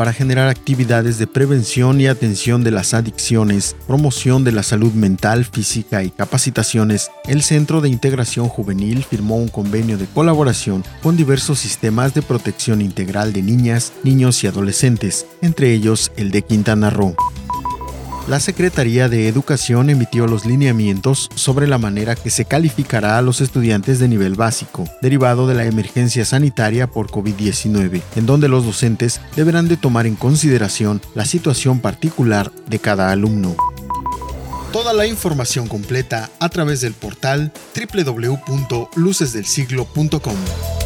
para generar actividades de prevención y atención de las adicciones, promoción de la salud mental, física y capacitaciones, el Centro de Integración Juvenil firmó un convenio de colaboración con diversos sistemas de protección integral de niñas, niños y adolescentes, entre ellos el de Quintana Roo la Secretaría de Educación emitió los lineamientos sobre la manera que se calificará a los estudiantes de nivel básico, derivado de la emergencia sanitaria por COVID-19, en donde los docentes deberán de tomar en consideración la situación particular de cada alumno. Toda la información completa a través del portal www.lucesdelsiglo.com.